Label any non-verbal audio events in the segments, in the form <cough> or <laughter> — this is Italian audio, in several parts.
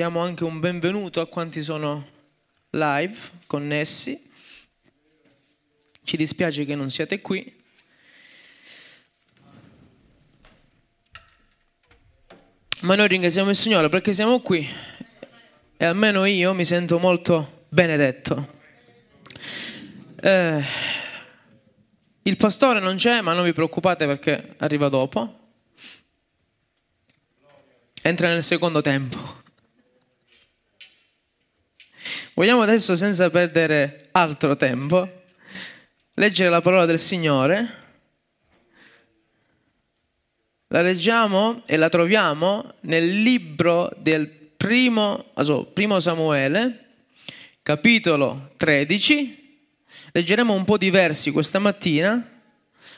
diamo anche un benvenuto a quanti sono live, connessi. Ci dispiace che non siate qui. Ma noi ringraziamo il Signore perché siamo qui e almeno io mi sento molto benedetto. Eh, il pastore non c'è, ma non vi preoccupate perché arriva dopo. Entra nel secondo tempo. Vogliamo adesso, senza perdere altro tempo, leggere la parola del Signore. La leggiamo e la troviamo nel libro del primo, also, primo Samuele, capitolo 13. Leggeremo un po' di versi questa mattina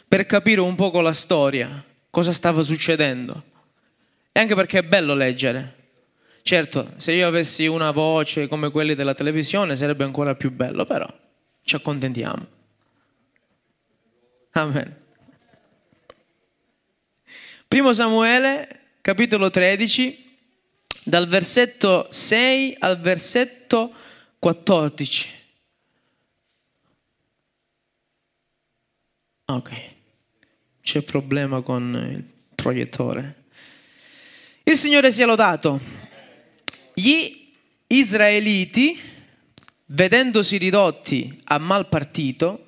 per capire un po' la storia, cosa stava succedendo. E anche perché è bello leggere. Certo, se io avessi una voce come quelli della televisione sarebbe ancora più bello, però ci accontentiamo. Amen. Primo Samuele, capitolo 13, dal versetto 6 al versetto 14. Ok, c'è problema con il proiettore. Il Signore sia lodato. Gli israeliti, vedendosi ridotti a mal partito,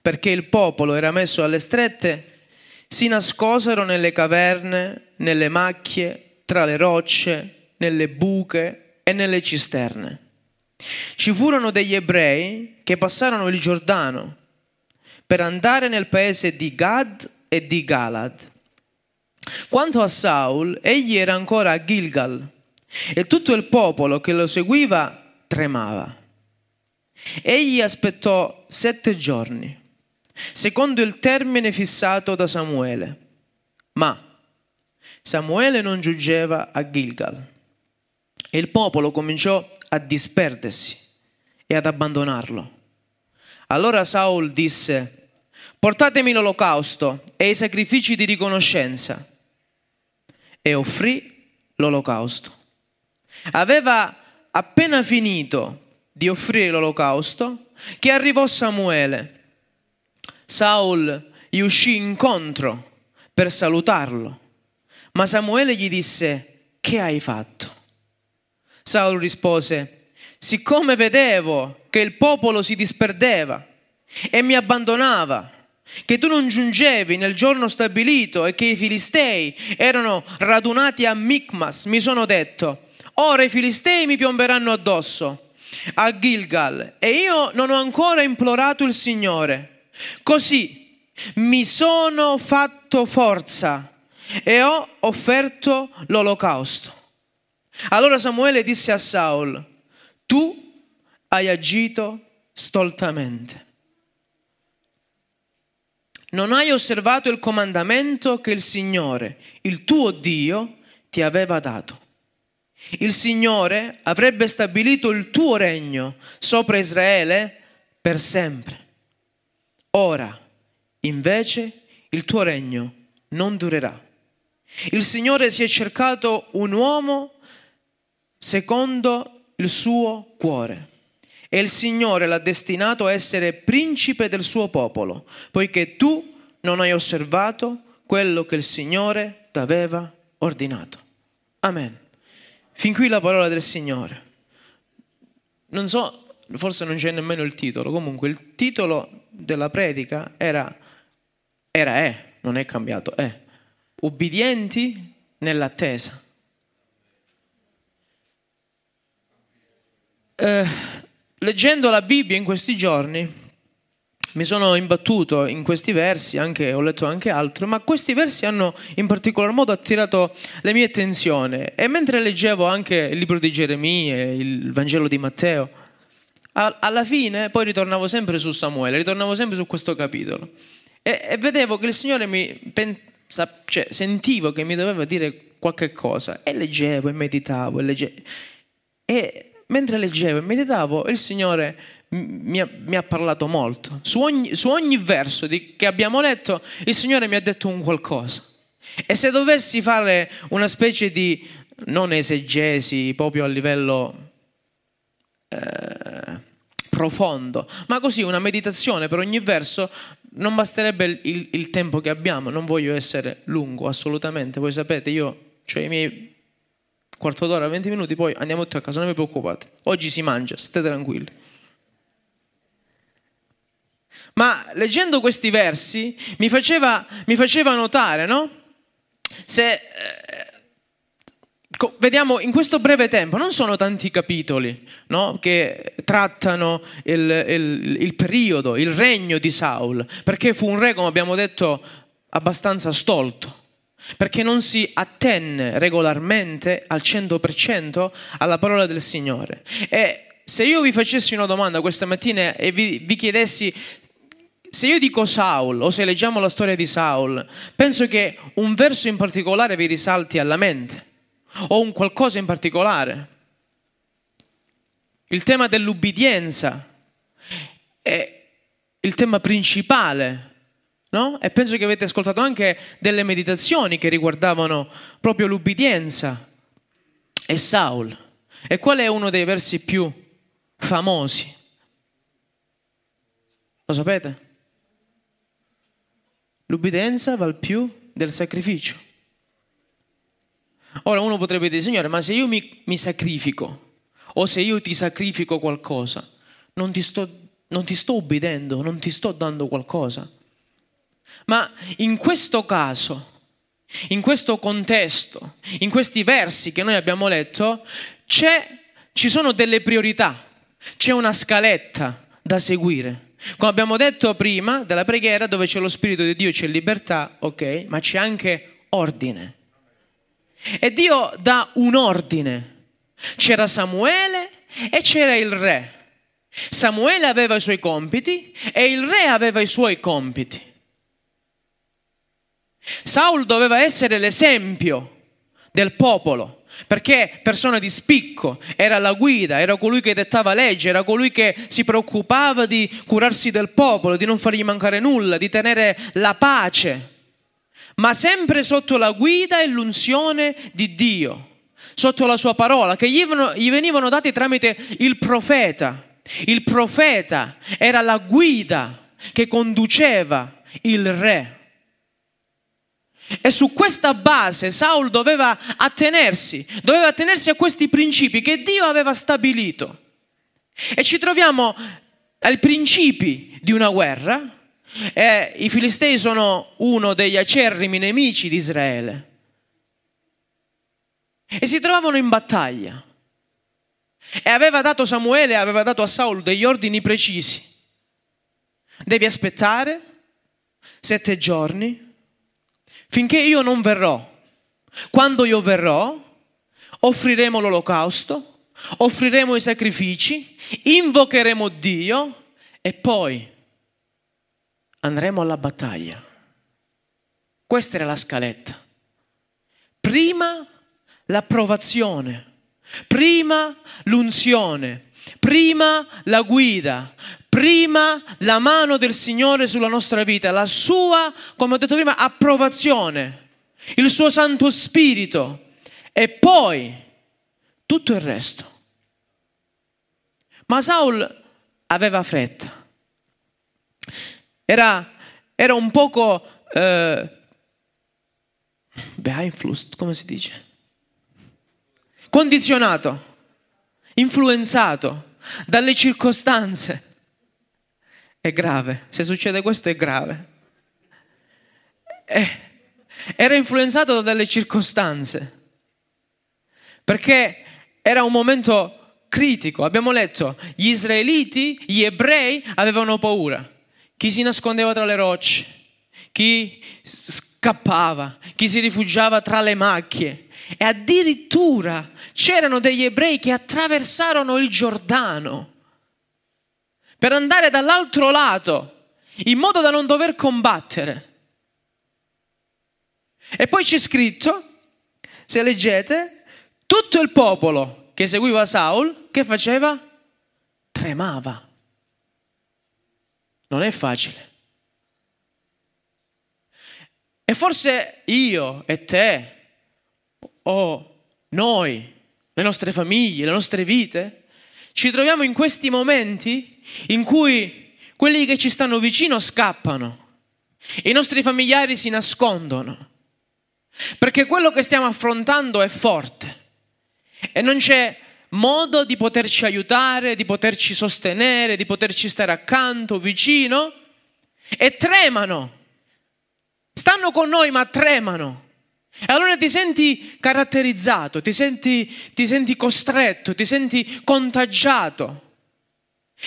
perché il popolo era messo alle strette, si nascosero nelle caverne, nelle macchie, tra le rocce, nelle buche e nelle cisterne. Ci furono degli ebrei che passarono il Giordano per andare nel paese di Gad e di Galad. Quanto a Saul, egli era ancora a Gilgal e tutto il popolo che lo seguiva tremava. Egli aspettò sette giorni secondo il termine fissato da Samuele. Ma Samuele non giungeva a Gilgal e il popolo cominciò a disperdersi e ad abbandonarlo. Allora Saul disse, portatemi l'olocausto e i sacrifici di riconoscenza. E offrì l'olocausto. Aveva appena finito di offrire l'olocausto che arrivò Samuele Saul gli uscì incontro per salutarlo, ma Samuele gli disse, che hai fatto? Saul rispose, siccome vedevo che il popolo si disperdeva e mi abbandonava, che tu non giungevi nel giorno stabilito e che i filistei erano radunati a Micmas, mi sono detto, ora i filistei mi piomberanno addosso a Gilgal e io non ho ancora implorato il Signore Così mi sono fatto forza e ho offerto l'olocausto. Allora Samuele disse a Saul, tu hai agito stoltamente. Non hai osservato il comandamento che il Signore, il tuo Dio, ti aveva dato. Il Signore avrebbe stabilito il tuo regno sopra Israele per sempre. Ora, invece, il tuo regno non durerà. Il Signore si è cercato un uomo secondo il suo cuore e il Signore l'ha destinato a essere principe del suo popolo, poiché tu non hai osservato quello che il Signore ti aveva ordinato. Amen. Fin qui la parola del Signore. Non so, forse non c'è nemmeno il titolo, comunque il titolo della predica era, era è, non è cambiato, è, ubbidienti nell'attesa. Eh, leggendo la Bibbia in questi giorni mi sono imbattuto in questi versi, anche, ho letto anche altro, ma questi versi hanno in particolar modo attirato la mia attenzione e mentre leggevo anche il libro di Geremia, il Vangelo di Matteo, alla fine poi ritornavo sempre su Samuele, ritornavo sempre su questo capitolo e, e vedevo che il Signore mi pensa, cioè, sentivo che mi doveva dire qualche cosa e leggevo e meditavo e leggevo. E mentre leggevo e meditavo il Signore mi ha, mi ha parlato molto. Su ogni, su ogni verso di, che abbiamo letto il Signore mi ha detto un qualcosa. E se dovessi fare una specie di non esegesi proprio a livello eh, profondo, ma così una meditazione per ogni verso non basterebbe il, il, tempo che abbiamo, non voglio essere lungo assolutamente, voi sapete io ho i miei quarto d'ora, 20 minuti, poi andiamo tutti a casa, non vi preoccupate, oggi si mangia, state tranquilli. Ma leggendo questi versi mi faceva, mi faceva notare, no? Se eh, vediamo in questo breve tempo, non sono tanti capitoli no? che trattano il, il, il, periodo, il regno di Saul, perché fu un re, come abbiamo detto, abbastanza stolto, perché non si attenne regolarmente al 100% alla parola del Signore. E se io vi facessi una domanda questa mattina e vi, vi chiedessi se io dico Saul o se leggiamo la storia di Saul, penso che un verso in particolare vi risalti alla mente o un qualcosa in particolare. Il tema dell'ubbidienza è il tema principale, no? E penso che avete ascoltato anche delle meditazioni che riguardavano proprio l'ubbidienza e Saul. E qual è uno dei versi più famosi? Lo sapete? L'ubbidienza val più del sacrificio. Ora uno potrebbe dire, Signore, ma se io mi, mi sacrifico o se io ti sacrifico qualcosa, non ti, sto, non ti sto obbedendo, non ti sto dando qualcosa. Ma in questo caso, in questo contesto, in questi versi che noi abbiamo letto, ci sono delle priorità, c'è una scaletta da seguire. Come abbiamo detto prima della preghiera, dove c'è lo Spirito di Dio c'è libertà, ok, ma c'è anche ordine. E Dio dà un ordine. C'era Samuele e c'era il re. Samuele aveva i suoi compiti e il re aveva i suoi compiti. Saul doveva essere l'esempio del popolo perché persona di spicco, era la guida, era colui che dettava legge, era colui che si preoccupava di curarsi del popolo, di non fargli mancare nulla, di tenere la pace, ma sempre sotto la guida e l'unzione di Dio, sotto la sua parola, che gli venivano dati tramite il profeta. Il profeta era la guida che conduceva il re. E su questa base Saul doveva attenersi, doveva attenersi a questi principi che Dio aveva stabilito. E ci troviamo ai principi di una guerra. E I Filistei sono uno degli acerrimi nemici di Israele. E si trovavano in battaglia. E aveva dato Samuele, aveva dato a Saul degli ordini precisi. Devi aspettare sette giorni finché io non verrò. Quando io verrò, offriremo l'olocausto, offriremo i sacrifici, invocheremo Dio e poi andremo alla battaglia. Questa era la scaletta. Prima l'approvazione, prima l'unzione, prima la guida, prima la mano del Signore sulla nostra vita, la sua, come ho detto prima, approvazione, il suo Santo Spirito e poi tutto il resto. Ma Saul aveva fretta, era, era un poco eh, beeinflused, come si dice? Condizionato, influenzato dalle circostanze è grave. Se succede questo è grave. Eh, era influenzato dalle circostanze. Perché era un momento critico. Abbiamo letto, gli israeliti, gli ebrei avevano paura. Chi si nascondeva tra le rocce, chi scappava, chi si rifugiava tra le macchie. E addirittura c'erano degli ebrei che attraversarono il Giordano per andare dall'altro lato, in modo da non dover combattere. E poi c'è scritto, se leggete, tutto il popolo che seguiva Saul, che faceva? Tremava. Non è facile. E forse io e te, o noi, le nostre famiglie, le nostre vite, ci troviamo in questi momenti in cui quelli che ci stanno vicino scappano, i nostri familiari si nascondono, perché quello che stiamo affrontando è forte e non c'è modo di poterci aiutare, di poterci sostenere, di poterci stare accanto, vicino, e tremano. Stanno con noi ma tremano. E allora ti senti caratterizzato, ti senti, ti senti costretto, ti senti contagiato.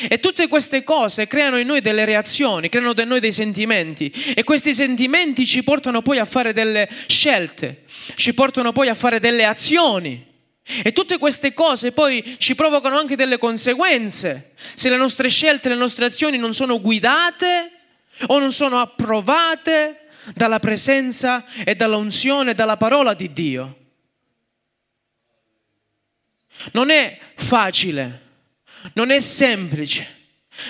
E tutte queste cose creano in noi delle reazioni, creano in noi dei sentimenti e questi sentimenti ci portano poi a fare delle scelte, ci portano poi a fare delle azioni. E tutte queste cose poi ci provocano anche delle conseguenze se le nostre scelte, le nostre azioni non sono guidate o non sono approvate dalla presenza e dalla unzione e dalla parola di Dio. Non è facile, non è semplice,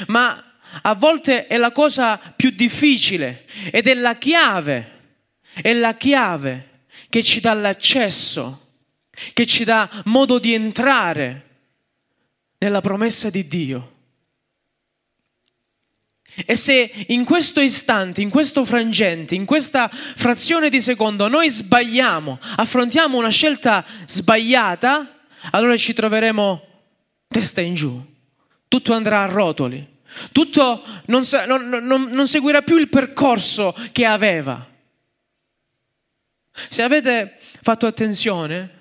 ma a volte è la cosa più difficile ed è la chiave, è la chiave che ci dà l'accesso, che ci dà modo di entrare nella promessa di Dio. E se in questo istante, in questo frangente, in questa frazione di secondo noi sbagliamo, affrontiamo una scelta sbagliata, allora ci troveremo testa in giù, tutto andrà a rotoli, tutto non, non, non, non seguirà più il percorso che aveva. Se avete fatto attenzione,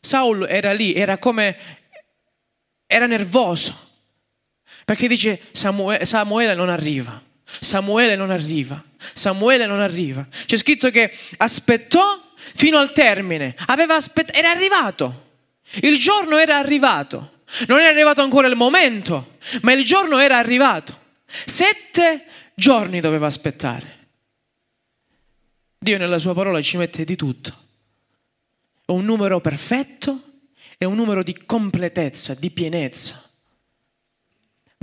Saul era lì, era come, era nervoso. Perché dice Samuele, Samuele non arriva, Samuele non arriva, Samuele non arriva. C'è scritto che aspettò fino al termine, aspett- era arrivato, il giorno era arrivato. Non era arrivato ancora il momento, ma il giorno era arrivato. Sette giorni doveva aspettare. Dio nella sua parola ci mette di tutto. È un numero perfetto, è un numero di completezza, di pienezza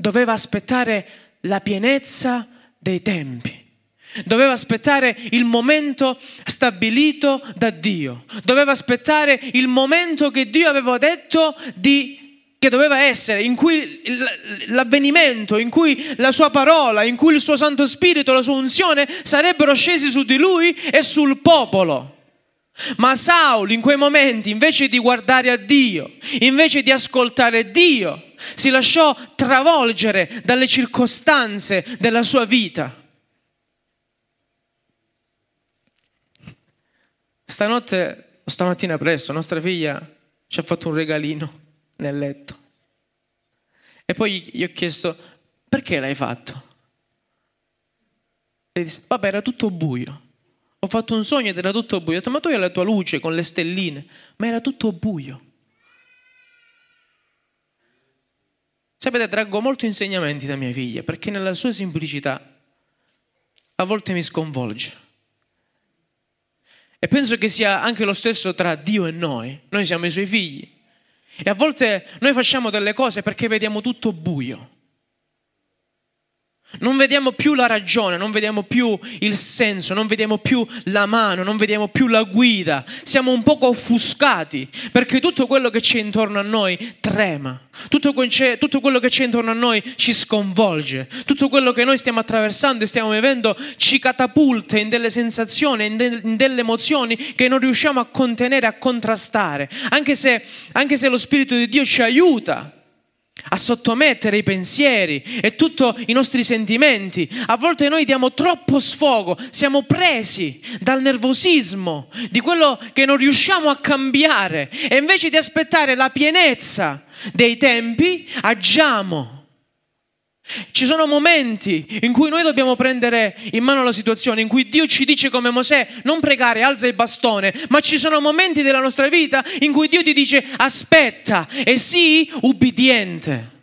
doveva aspettare la pienezza dei tempi. Doveva aspettare il momento stabilito da Dio. Doveva aspettare il momento che Dio aveva detto di, che doveva essere, in cui l'avvenimento, in cui la sua parola, in cui il suo Santo Spirito, la sua unzione sarebbero scesi su di lui e sul popolo. Ma Saul in quei momenti, invece di guardare a Dio, invece di ascoltare Dio, si lasciò travolgere dalle circostanze della sua vita. Stanotte, stamattina presto, nostra figlia ci ha fatto un regalino nel letto. E poi gli ho chiesto, perché l'hai fatto? E disse, vabbè, era tutto buio. Ho fatto un sogno ed era tutto buio. Ho detto, ma tu hai la tua luce con le stelline, ma era tutto buio. Sapete, traggo molti insegnamenti da mia figlia perché nella sua semplicità a volte mi sconvolge. E penso che sia anche lo stesso tra Dio e noi. Noi siamo i suoi figli. E a volte noi facciamo delle cose perché vediamo tutto buio. Non vediamo più la ragione, non vediamo più il senso, non vediamo più la mano, non vediamo più la guida. Siamo un poco offuscati perché tutto quello che c'è intorno a noi trema. Tutto, tutto quello che c'è intorno a noi ci sconvolge. Tutto quello che noi stiamo attraversando e stiamo vivendo ci catapulta in delle sensazioni, in, de- in delle emozioni che non riusciamo a contenere, a contrastare. Anche se, anche se lo Spirito di Dio ci aiuta a sottomettere i pensieri e tutti i nostri sentimenti. A volte noi diamo troppo sfogo, siamo presi dal nervosismo di quello che non riusciamo a cambiare e invece di aspettare la pienezza dei tempi, agiamo. Ci sono momenti in cui noi dobbiamo prendere in mano la situazione, in cui Dio ci dice come Mosè, non pregare, alza il bastone, ma ci sono momenti della nostra vita in cui Dio ti dice aspetta e sii ubbidiente.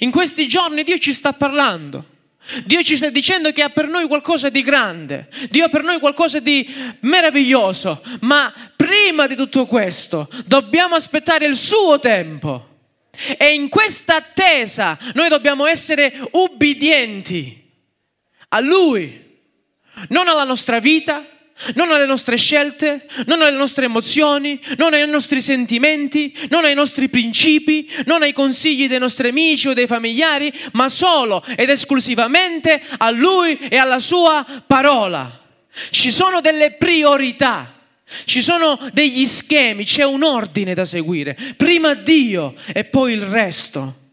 In questi giorni Dio ci sta parlando. Dio ci sta dicendo che ha per noi qualcosa di grande, Dio ha per noi qualcosa di meraviglioso, ma prima di tutto questo dobbiamo aspettare il suo tempo. E in questa attesa noi dobbiamo essere ubbidienti a Lui, non alla nostra vita, non alle nostre scelte, non alle nostre emozioni, non ai nostri sentimenti, non ai nostri principi, non ai consigli dei nostri amici o dei familiari, ma solo ed esclusivamente a Lui e alla Sua parola. Ci sono delle priorità. Ci sono degli schemi, c'è un ordine da seguire. Prima Dio e poi il resto.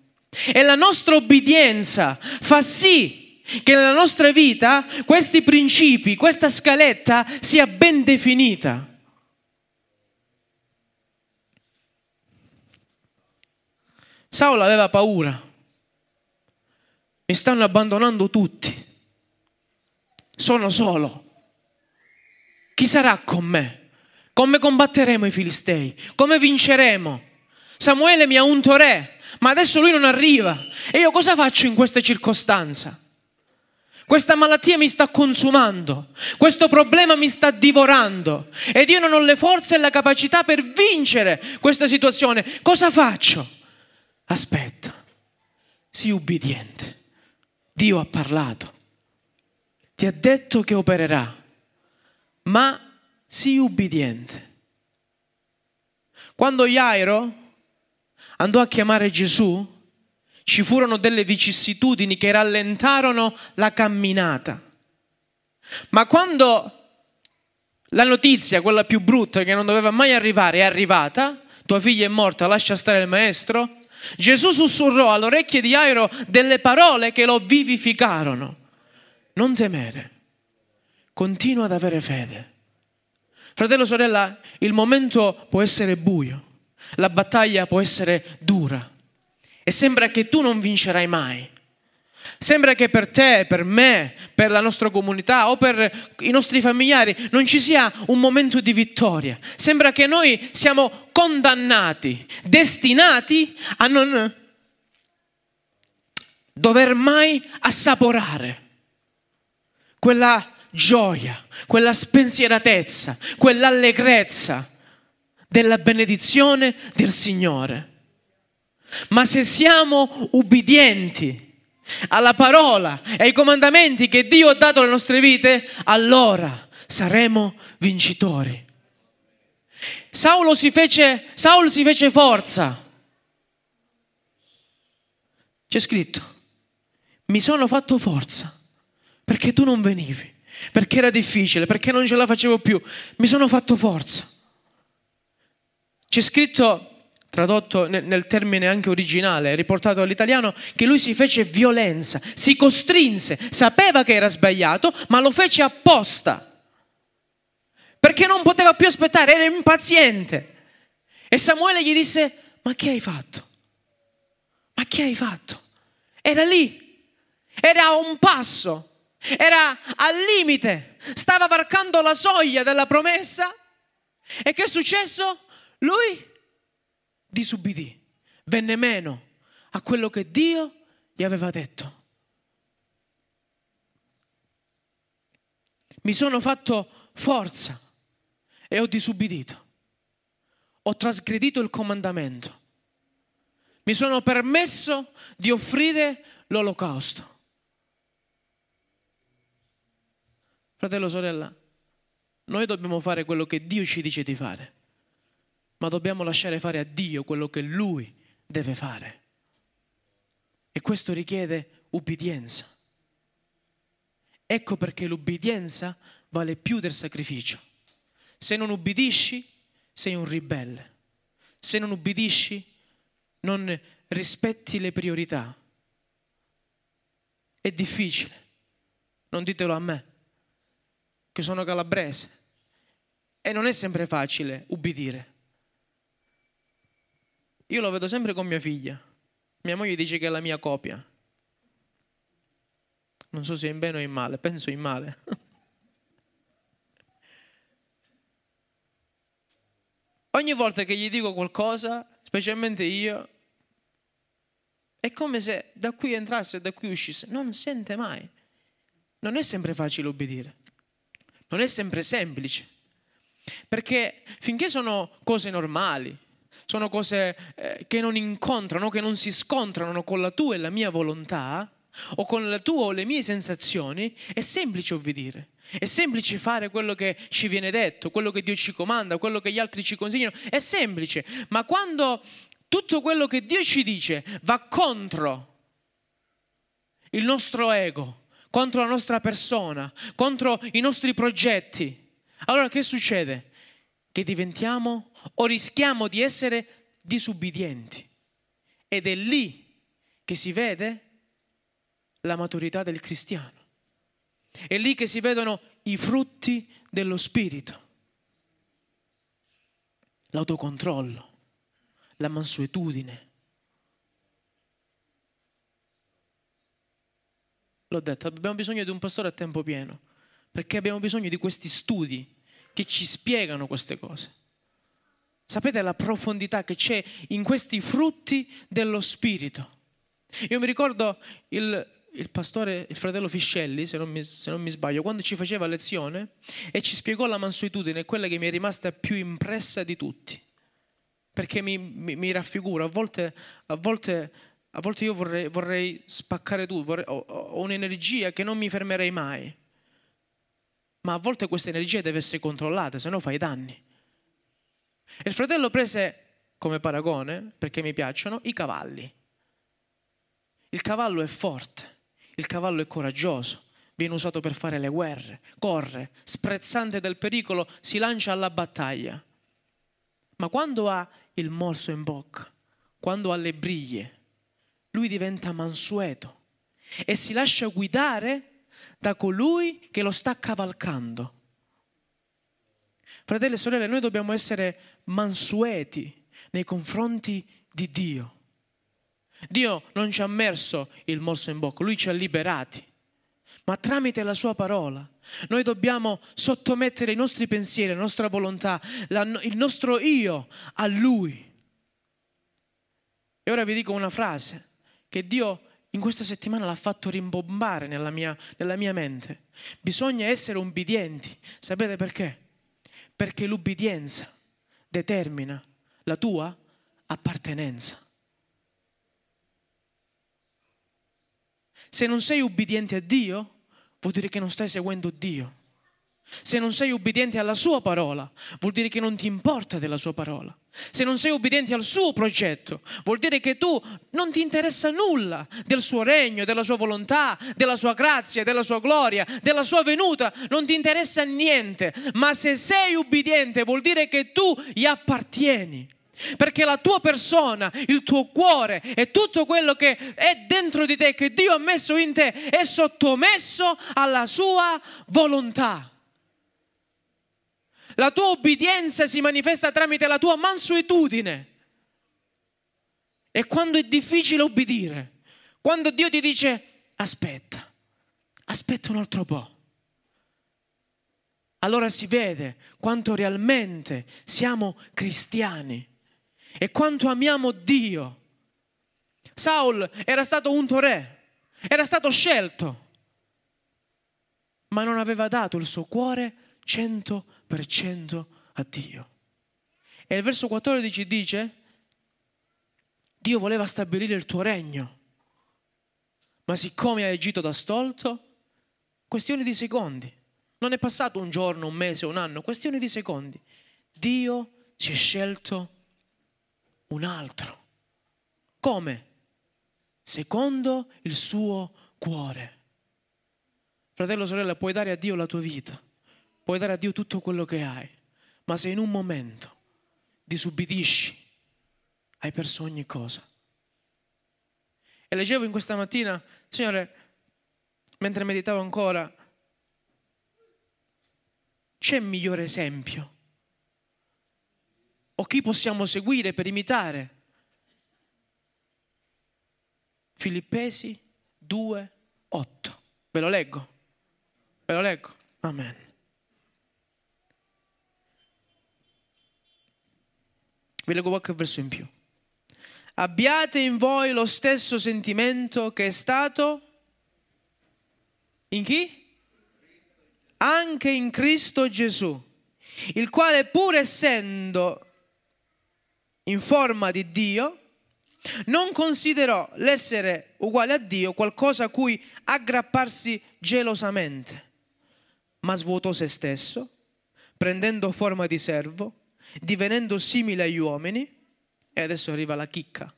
E la nostra obbedienza fa sì che nella nostra vita questi principi, questa scaletta sia ben definita. Saulo aveva paura. Mi stanno abbandonando tutti. Sono solo. Chi sarà con me? Come combatteremo i filistei? Come vinceremo? Samuele mi ha unto re, ma adesso lui non arriva. E io cosa faccio in questa circostanza? Questa malattia mi sta consumando, questo problema mi sta divorando ed io non ho le forze e la capacità per vincere questa situazione. Cosa faccio? Aspetta, sii ubbidiente. Dio ha parlato, ti ha detto che opererà, ma sii ubbidiente. Quando Jairo andò a chiamare Gesù, ci furono delle vicissitudini che rallentarono la camminata. Ma quando la notizia, quella più brutta che non doveva mai arrivare, è arrivata, tua figlia è morta, lascia stare il maestro, Gesù sussurrò all'orecchie di Airo delle parole che lo vivificarono. Non temere, continua ad avere fede. Fratello, sorella, il momento può essere buio, la battaglia può essere dura, e sembra che tu non vincerai mai. Sembra che per te, per me, per la nostra comunità o per i nostri familiari non ci sia un momento di vittoria. Sembra che noi siamo condannati, destinati a non dover mai assaporare quella gioia, quella spensieratezza, quell'allegrezza della benedizione del Signore. Ma se siamo ubbidienti alla parola e ai comandamenti che Dio ha dato alle nostre vite, allora saremo vincitori. Saulo si fece, Saulo si fece forza. C'è scritto, mi sono fatto forza perché tu non venivi, perché era difficile, perché non ce la facevo più. Mi sono fatto forza. C'è scritto tradotto nel termine anche originale, riportato all'italiano, che lui si fece violenza, si costrinse, sapeva che era sbagliato, ma lo fece apposta, perché non poteva più aspettare, era impaziente. E Samuele gli disse, ma che hai fatto? Ma che hai fatto? Era lì, era a un passo, era al limite, stava varcando la soglia della promessa. E che è successo? Lui disubbidì, venne meno a quello che Dio gli aveva detto. Mi sono fatto forza e ho disubbidito. Ho trasgredito il comandamento. Mi sono permesso di offrire l'olocausto. Fratello, sorella, noi dobbiamo fare quello che Dio ci dice di fare ma dobbiamo lasciare fare a Dio quello che Lui deve fare. E questo richiede ubbidienza. Ecco perché l'ubbidienza vale più del sacrificio. Se non ubbidisci, sei un ribelle. Se non ubbidisci, non rispetti le priorità. È difficile. Non ditelo a me, che sono calabrese. E non è sempre facile ubbidire. Io lo vedo sempre con mia figlia. Mia moglie dice che è la mia copia. Non so se è in bene o in male, penso in male. <laughs> Ogni volta che gli dico qualcosa, specialmente io, è come se da qui entrasse e da qui uscisse. Non sente mai. Non è sempre facile obbedire. Non è sempre semplice. Perché finché sono cose normali, sono cose eh, che non incontrano, che non si scontrano con la tua e la mia volontà o con la tua o le mie sensazioni, è semplice obbedire. È semplice fare quello che ci viene detto, quello che Dio ci comanda, quello che gli altri ci consigliano. È semplice. Ma quando tutto quello che Dio ci dice va contro il nostro ego, contro la nostra persona, contro i nostri progetti, allora che succede? Che diventiamo o rischiamo di essere disubbidienti. Ed è lì che si vede la maturità del cristiano. È lì che si vedono i frutti dello Spirito. L'autocontrollo, la mansuetudine. L'ho detto, abbiamo bisogno di un pastore a tempo pieno, perché abbiamo bisogno di questi studi che ci spiegano queste cose. Sapete la profondità che c'è in questi frutti dello Spirito? Io mi ricordo il, il pastore, il fratello Fiscelli, se non, mi, se non, mi, sbaglio, quando ci faceva lezione e ci spiegò la mansuetudine, quella che mi è rimasta più impressa di tutti. Perché mi, mi, mi raffiguro, a volte, a volte, a volte io vorrei, vorrei spaccare tutto, vorrei, ho, ho un'energia che non mi fermerei mai. Ma a volte questa energia deve essere controllata, se no fai danni. E il fratello prese come paragone, perché mi piacciono, i cavalli. Il cavallo è forte il cavallo è coraggioso, viene usato per fare le guerre, corre, sprezzante del pericolo, si lancia alla battaglia. Ma quando ha il morso in bocca, quando ha le briglie, lui diventa mansueto e si lascia guidare da colui che lo sta cavalcando. Fratelli e sorelle, noi dobbiamo essere mansueti nei confronti di Dio. Dio non ci ha messo il morso in bocca, Lui ci ha liberati. Ma tramite la sua parola noi dobbiamo sottomettere i nostri pensieri, la nostra volontà, la, il nostro io a Lui. E ora vi dico una frase che Dio in questa settimana l'ha fatto rimbombare nella mia, nella mia mente. Bisogna essere ubbidienti. Sapete perché? Perché l'ubbidienza determina la tua appartenenza. Se non sei ubbidiente a Dio, vuol dire che non stai seguendo Dio. Se non sei ubbidiente alla sua parola, vuol dire che non ti importa della sua parola. Se non sei ubbidiente al suo progetto, vuol dire che tu non ti interessa nulla del suo regno, della sua volontà, della sua grazia, della sua gloria, della sua venuta, non ti interessa niente. Ma se sei ubbidiente, vuol dire che tu gli appartieni. Perché la tua persona, il tuo cuore e tutto quello che è dentro di te, che Dio ha messo in te, è sottomesso alla sua volontà. La tua obbedienza si manifesta tramite la tua mansuetudine. E quando è difficile obbedire, quando Dio ti dice aspetta, aspetta un altro po', allora si vede quanto realmente siamo cristiani e quanto amiamo Dio. Saul era stato unto re, era stato scelto, ma non aveva dato il suo cuore 100% a Dio. E il verso 14 dice, Dio voleva stabilire il tuo regno, ma siccome hai agito da stolto, questione di secondi. Non è passato un giorno, un mese, un anno, questione di secondi. Dio ci ha scelto un altro. Come? Secondo il suo cuore. Fratello, sorella, puoi dare a Dio la tua vita, puoi dare a Dio tutto quello che hai, ma se in un momento disubbidisci, hai perso ogni cosa. E leggevo in questa mattina, Signore, mentre meditavo ancora, c'è migliore esempio o chi possiamo seguire per imitare? Filippesi 2, 8. Ve lo leggo? Ve lo leggo? Amen. Vi leggo qualche verso in più. Abbiate in voi lo stesso sentimento che è stato in chi? Anche in Cristo Gesù, il quale pur essendo in forma di Dio, non considerò l'essere uguale a Dio qualcosa a cui aggrapparsi gelosamente, ma svuotò se stesso, prendendo forma di servo, divenendo simile agli uomini, e adesso arriva la chicca.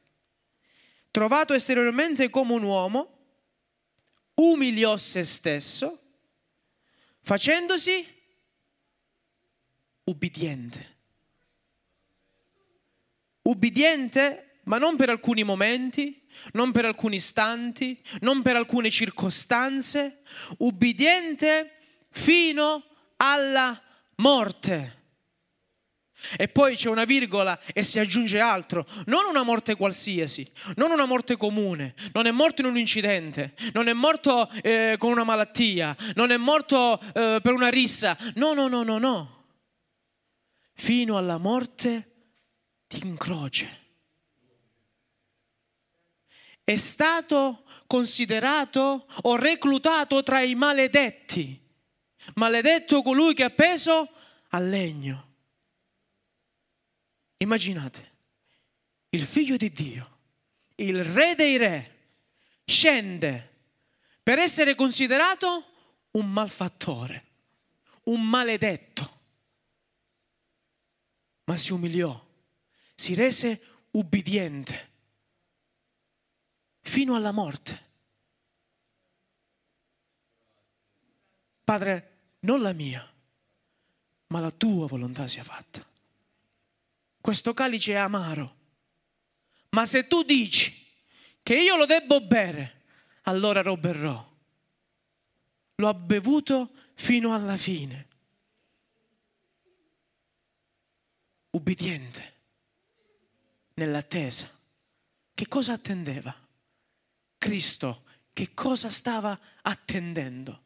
Trovato esteriormente come un uomo, umiliò se stesso, facendosi ubbidiente. Ubbidiente, ma non per alcuni momenti, non per alcuni istanti, non per alcune circostanze, ubbidiente fino alla morte. E poi c'è una virgola e si aggiunge altro, non una morte qualsiasi, non una morte comune, non è morto in un incidente, non è morto eh, con una malattia, non è morto eh, per una rissa, no, no, no, no, no, fino alla morte di croce. È stato considerato o reclutato tra i maledetti, maledetto colui che ha appeso al legno. Immaginate, il figlio di Dio, il re dei re, scende per essere considerato un malfattore, un maledetto, ma si umiliò, si rese ubbidiente fino alla morte. Padre, non la mia, ma la tua volontà sia fatta questo calice è amaro. Ma se tu dici che io lo debbo bere, allora lo berrò. L'ho bevuto fino alla fine. Ubbidiente, nell'attesa. Che cosa attendeva? Cristo, che cosa stava attendendo?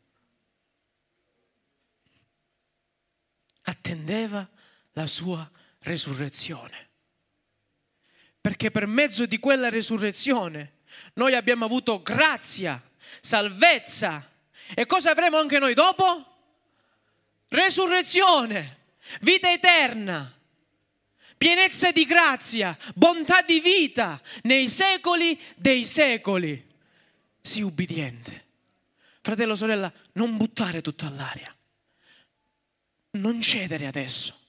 Attendeva la sua resurrezione. Perché per mezzo di quella resurrezione noi abbiamo avuto grazia, salvezza. E cosa avremo anche noi dopo? Resurrezione, vita eterna, pienezza di grazia, bontà di vita nei secoli dei secoli. Sii ubbidiente. Fratello, sorella, non buttare tutto all'aria. Non cedere adesso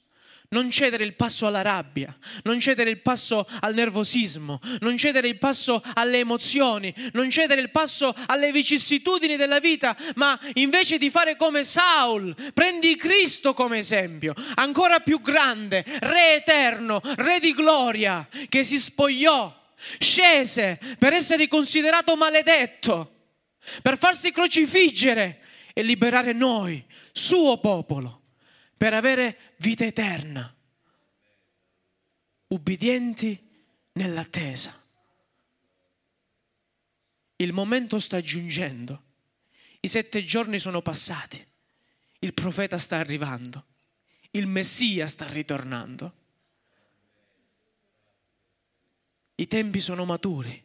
non cedere il passo alla rabbia, non cedere il passo al nervosismo, non cedere il passo alle emozioni, non cedere il passo alle vicissitudini della vita, ma invece di fare come Saul, prendi Cristo come esempio, ancora più grande, re eterno, re di gloria, che si spogliò, scese per essere considerato maledetto, per farsi crocifiggere e liberare noi, suo popolo per avere vita eterna, ubbidienti nell'attesa. Il momento sta giungendo, i sette giorni sono passati, il profeta sta arrivando, il Messia sta ritornando. I tempi sono maturi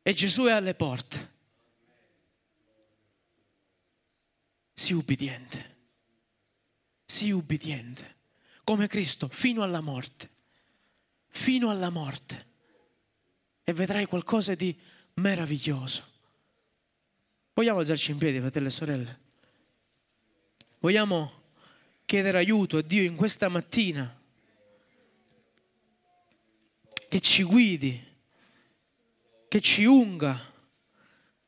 e Gesù è alle porte. Sii ubbidiente sii ubbidiente, come Cristo, fino alla morte, fino alla morte. E vedrai qualcosa di meraviglioso. Vogliamo alzarci in piedi, fratelli e sorelle? Vogliamo chiedere aiuto a Dio in questa mattina che ci guidi, che ci unga,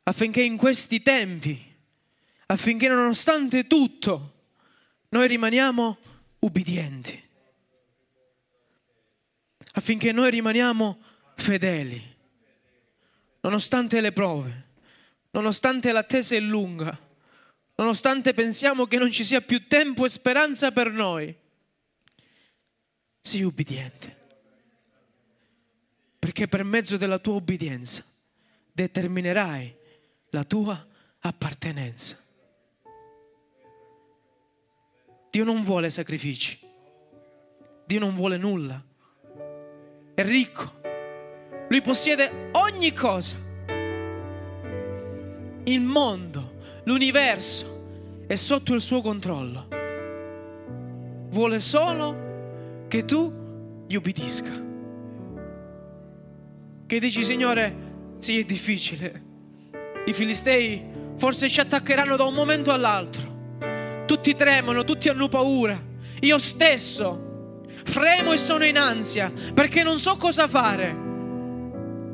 affinché in questi tempi, affinché nonostante tutto, noi rimaniamo ubbidienti, affinché noi rimaniamo fedeli, nonostante le prove, nonostante l'attesa è lunga, nonostante pensiamo che non ci sia più tempo e speranza per noi. Sii ubbidiente, perché per mezzo della tua ubbidienza determinerai la tua appartenenza. Dio non vuole sacrifici. Dio non vuole nulla. È ricco. Lui possiede ogni cosa. Il mondo, l'universo è sotto il suo controllo. Vuole solo che tu gli ubbidisca. Che dici, Signore, sì, è difficile. I filistei forse ci attaccheranno da un momento all'altro tutti tremano, tutti hanno paura. Io stesso fremo e sono in ansia perché non so cosa fare.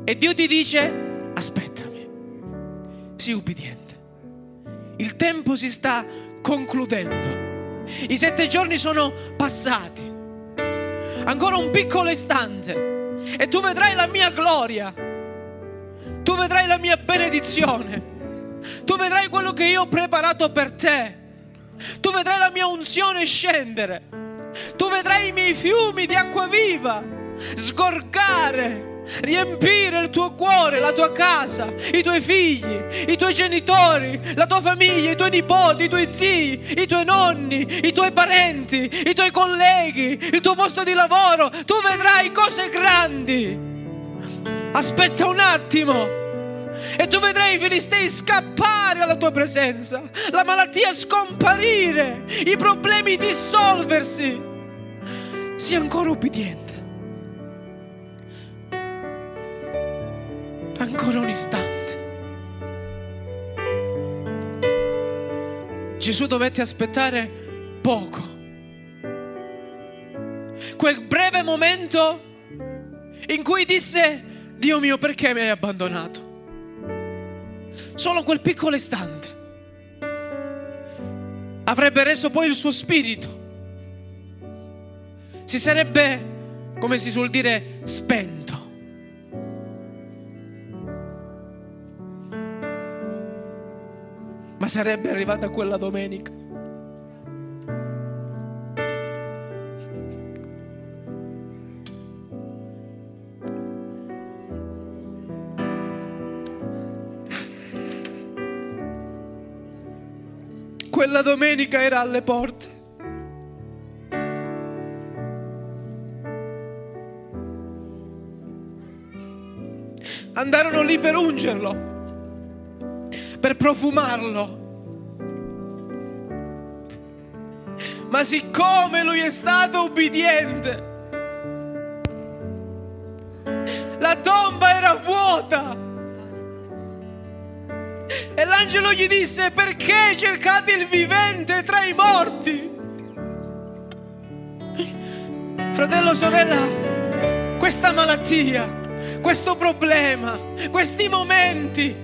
E Dio ti dice, aspettami, sii ubbidiente. Il tempo si sta concludendo. I sette giorni sono passati. Ancora un piccolo istante. E tu vedrai la mia gloria. Tu vedrai la mia benedizione. Tu vedrai quello che io ho preparato per te. Tu vedrai la mia unzione scendere. Tu vedrai i miei fiumi di acqua viva sgorgare riempire il tuo cuore, la tua casa, i tuoi figli, i tuoi genitori, la tua famiglia, i tuoi nipoti, i tuoi zii, i tuoi nonni, i tuoi parenti, i tuoi colleghi, il tuo posto di lavoro. Tu vedrai cose grandi. Aspetta un attimo. E tu vedrai i filistei scappare alla tua presenza, la malattia scomparire, i problemi dissolversi. Sii ancora ubbidiente. Ancora un istante. Gesù dovette aspettare poco. Quel breve momento in cui disse, Dio mio, perché mi hai abbandonato? Solo quel piccolo istante avrebbe reso poi il suo spirito. Si sarebbe, come si suol dire, spento. Ma sarebbe arrivata quella domenica. Quella domenica era alle porte. Andarono lì per ungerlo per profumarlo. Ma siccome lui è stato ubbidiente, l'angelo gli disse, perché cercate il vivente tra i morti? Fratello, sorella, questa malattia, questo problema, questi momenti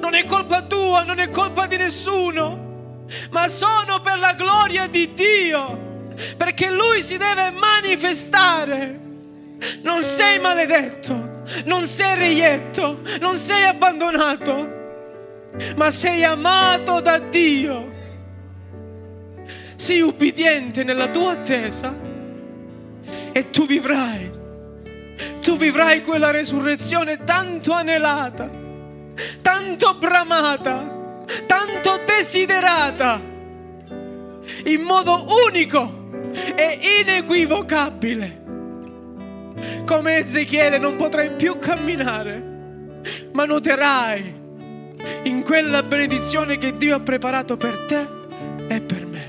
non è colpa tua, non è colpa di nessuno, ma sono per la gloria di Dio, perché Lui si deve manifestare. Non sei maledetto, non sei reietto, non sei abbandonato, ma sei amato da Dio. Sii ubbidiente nella tua attesa e tu vivrai, tu vivrai quella resurrezione tanto anelata tanto bramata, tanto desiderata, in modo unico e inequivocabile. Come Ezechiele non potrai più camminare, ma noterai in quella benedizione che Dio ha preparato per te e per me.